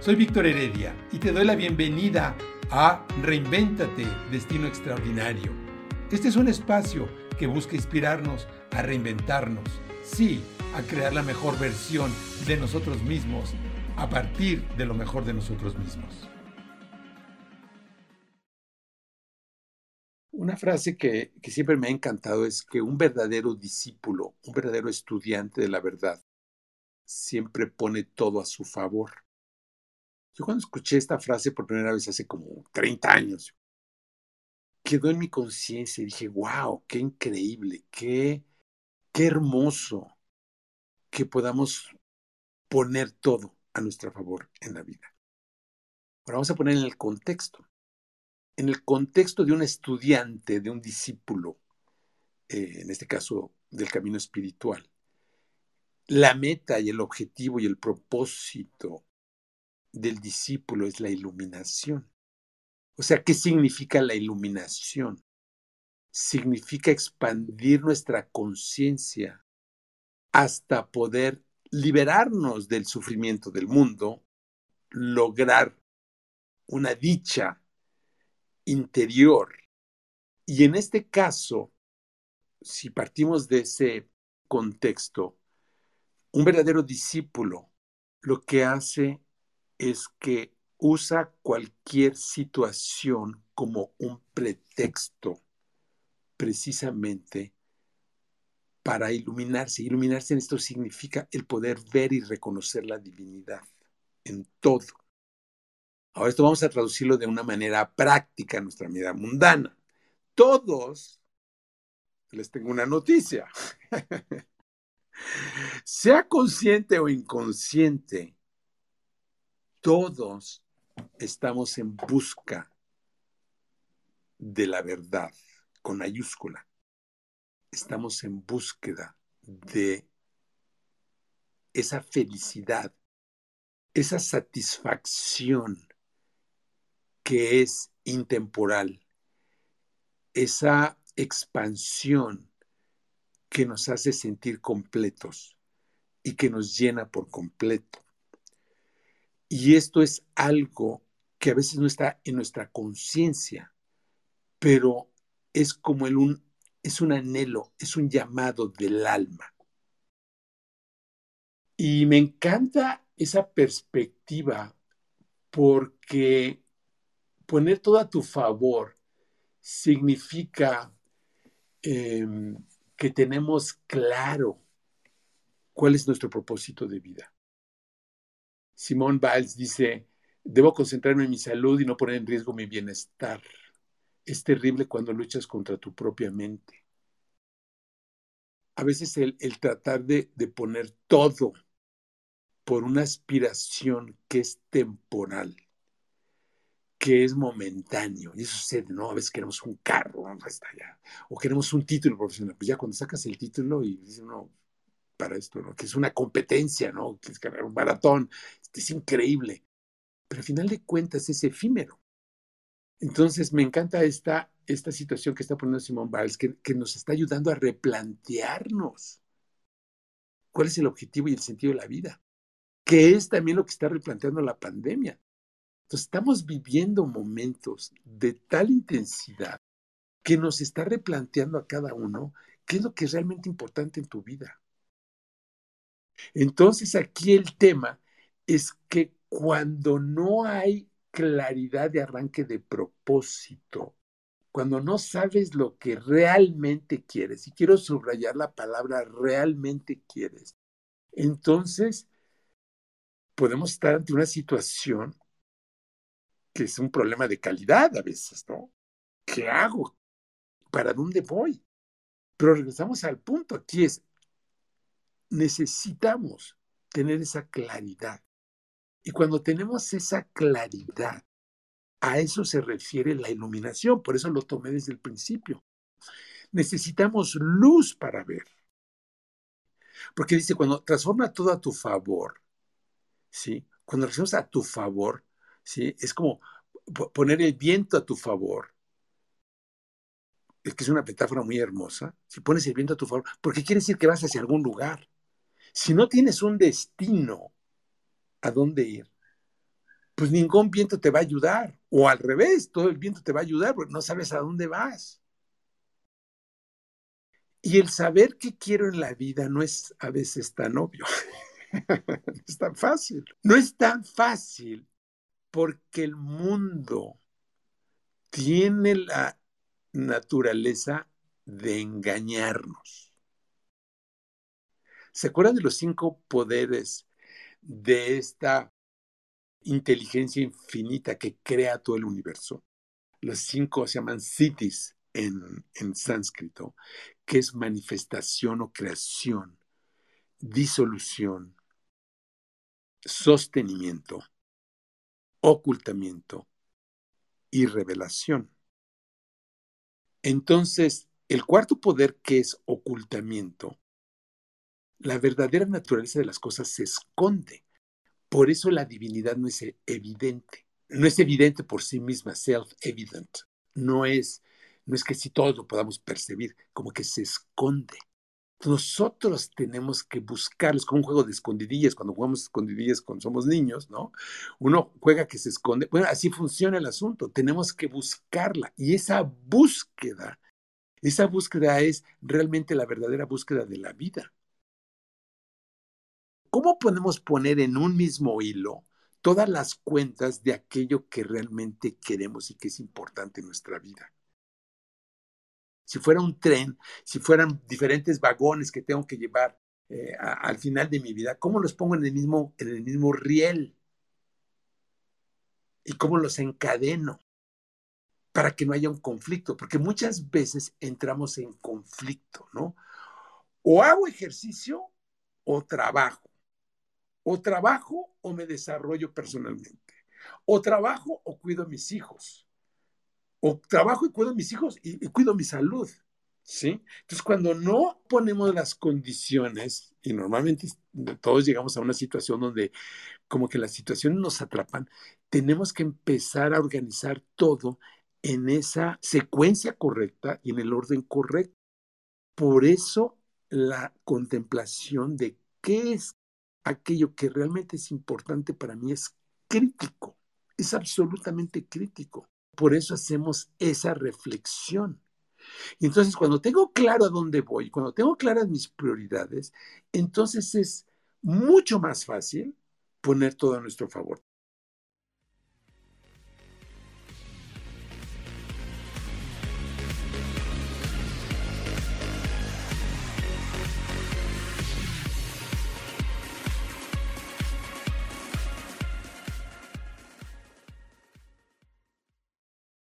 Soy Víctor Heredia y te doy la bienvenida a Reinvéntate, Destino Extraordinario. Este es un espacio que busca inspirarnos a reinventarnos, sí, a crear la mejor versión de nosotros mismos a partir de lo mejor de nosotros mismos. Una frase que, que, siempre me ha encantado es que un verdadero discípulo, un verdadero estudiante de la verdad, siempre pone todo a su favor. Yo cuando escuché esta frase por primera vez hace como 30 años, quedó en mi conciencia y dije, wow, qué increíble, qué, qué hermoso que podamos poner todo a nuestro favor en la vida. Ahora vamos a poner en el contexto. En el contexto de un estudiante, de un discípulo, eh, en este caso del camino espiritual, la meta y el objetivo y el propósito del discípulo es la iluminación. O sea, ¿qué significa la iluminación? Significa expandir nuestra conciencia hasta poder liberarnos del sufrimiento del mundo, lograr una dicha interior. Y en este caso, si partimos de ese contexto, un verdadero discípulo lo que hace es que usa cualquier situación como un pretexto precisamente para iluminarse. Iluminarse en esto significa el poder ver y reconocer la divinidad en todo. Ahora esto vamos a traducirlo de una manera práctica en nuestra vida mundana. Todos, les tengo una noticia, sea consciente o inconsciente, todos estamos en busca de la verdad con mayúscula. Estamos en búsqueda de esa felicidad, esa satisfacción que es intemporal, esa expansión que nos hace sentir completos y que nos llena por completo. Y esto es algo que a veces no está en nuestra conciencia, pero es como el un, es un anhelo, es un llamado del alma. Y me encanta esa perspectiva porque poner todo a tu favor significa em, que tenemos claro cuál es nuestro propósito de vida. Simón Biles dice, debo concentrarme en mi salud y no poner en riesgo mi bienestar. Es terrible cuando luchas contra tu propia mente. A veces el, tratar de, de poner todo por una aspiración que es temporal, que es momentáneo. Y eso sucede, ¿no? A veces queremos un carro, o queremos un título profesional. Pues ya cuando sacas el título y dices, no, para esto, ¿no? Que es una competencia, ¿no? Que es un maratón, este, es increíble. Pero al final de cuentas es efímero. Entonces me encanta esta, esta situación que está poniendo Simón Biles, que, que nos está ayudando a replantearnos cuál es el objetivo y el sentido de la vida, que es también lo que está replanteando la pandemia. Entonces estamos viviendo momentos de tal intensidad que nos está replanteando a cada uno qué es lo que es realmente importante en tu vida. Entonces aquí el tema es que cuando no hay claridad de arranque de propósito, cuando no sabes lo que realmente quieres, y quiero subrayar la palabra realmente quieres, entonces podemos estar ante una situación que es un problema de calidad a veces, ¿no? ¿Qué hago? ¿Para dónde voy? Pero regresamos al punto, aquí es, necesitamos tener esa claridad. Y cuando tenemos esa claridad, a eso se refiere la iluminación, por eso lo tomé desde el principio. Necesitamos luz para ver. Porque dice, cuando transforma todo a tu favor, ¿sí? Cuando lo a tu favor, ¿sí? Es como poner el viento a tu favor. Es que es una metáfora muy hermosa. Si pones el viento a tu favor, porque quiere decir que vas hacia algún lugar. Si no tienes un destino a dónde ir, pues ningún viento te va a ayudar. O al revés, todo el viento te va a ayudar porque no sabes a dónde vas. Y el saber qué quiero en la vida no es a veces tan obvio. no es tan fácil. No es tan fácil porque el mundo tiene la naturaleza de engañarnos. ¿Se acuerdan de los cinco poderes de esta inteligencia infinita que crea todo el universo? Los cinco se llaman siddhis en, en sánscrito, que es manifestación o creación, disolución, sostenimiento, ocultamiento y revelación. Entonces, el cuarto poder que es ocultamiento, la verdadera naturaleza de las cosas se esconde. Por eso la divinidad no es evidente. No es evidente por sí misma, self-evident. No es, no es que si todos lo podamos percibir, como que se esconde. Nosotros tenemos que buscarlos como un juego de escondidillas, cuando jugamos escondidillas cuando somos niños, ¿no? Uno juega que se esconde. Bueno, así funciona el asunto. Tenemos que buscarla. Y esa búsqueda, esa búsqueda es realmente la verdadera búsqueda de la vida. ¿Cómo podemos poner en un mismo hilo todas las cuentas de aquello que realmente queremos y que es importante en nuestra vida? si fuera un tren, si fueran diferentes vagones que tengo que llevar eh, al final de mi vida, ¿cómo los pongo en el mismo, en el mismo riel? ¿Y cómo los encadeno? Para que no haya un conflicto, porque muchas veces entramos en conflicto, ¿no? O hago ejercicio o trabajo. O trabajo o me desarrollo personalmente. O trabajo o cuido a mis hijos o trabajo y cuido a mis hijos y, cuido mi salud. ¿Sí? Entonces, cuando no ponemos las condiciones, y normalmente todos llegamos a una situación donde como que las situaciones nos atrapan, tenemos que empezar a organizar todo en esa secuencia correcta y en el orden correcto. Por eso la contemplación de qué es aquello que realmente es importante para mí es crítico, es absolutamente crítico. Por eso hacemos esa reflexión. Y entonces cuando tengo claro a dónde voy, cuando tengo claras mis prioridades, entonces es mucho más fácil poner todo a nuestro favor.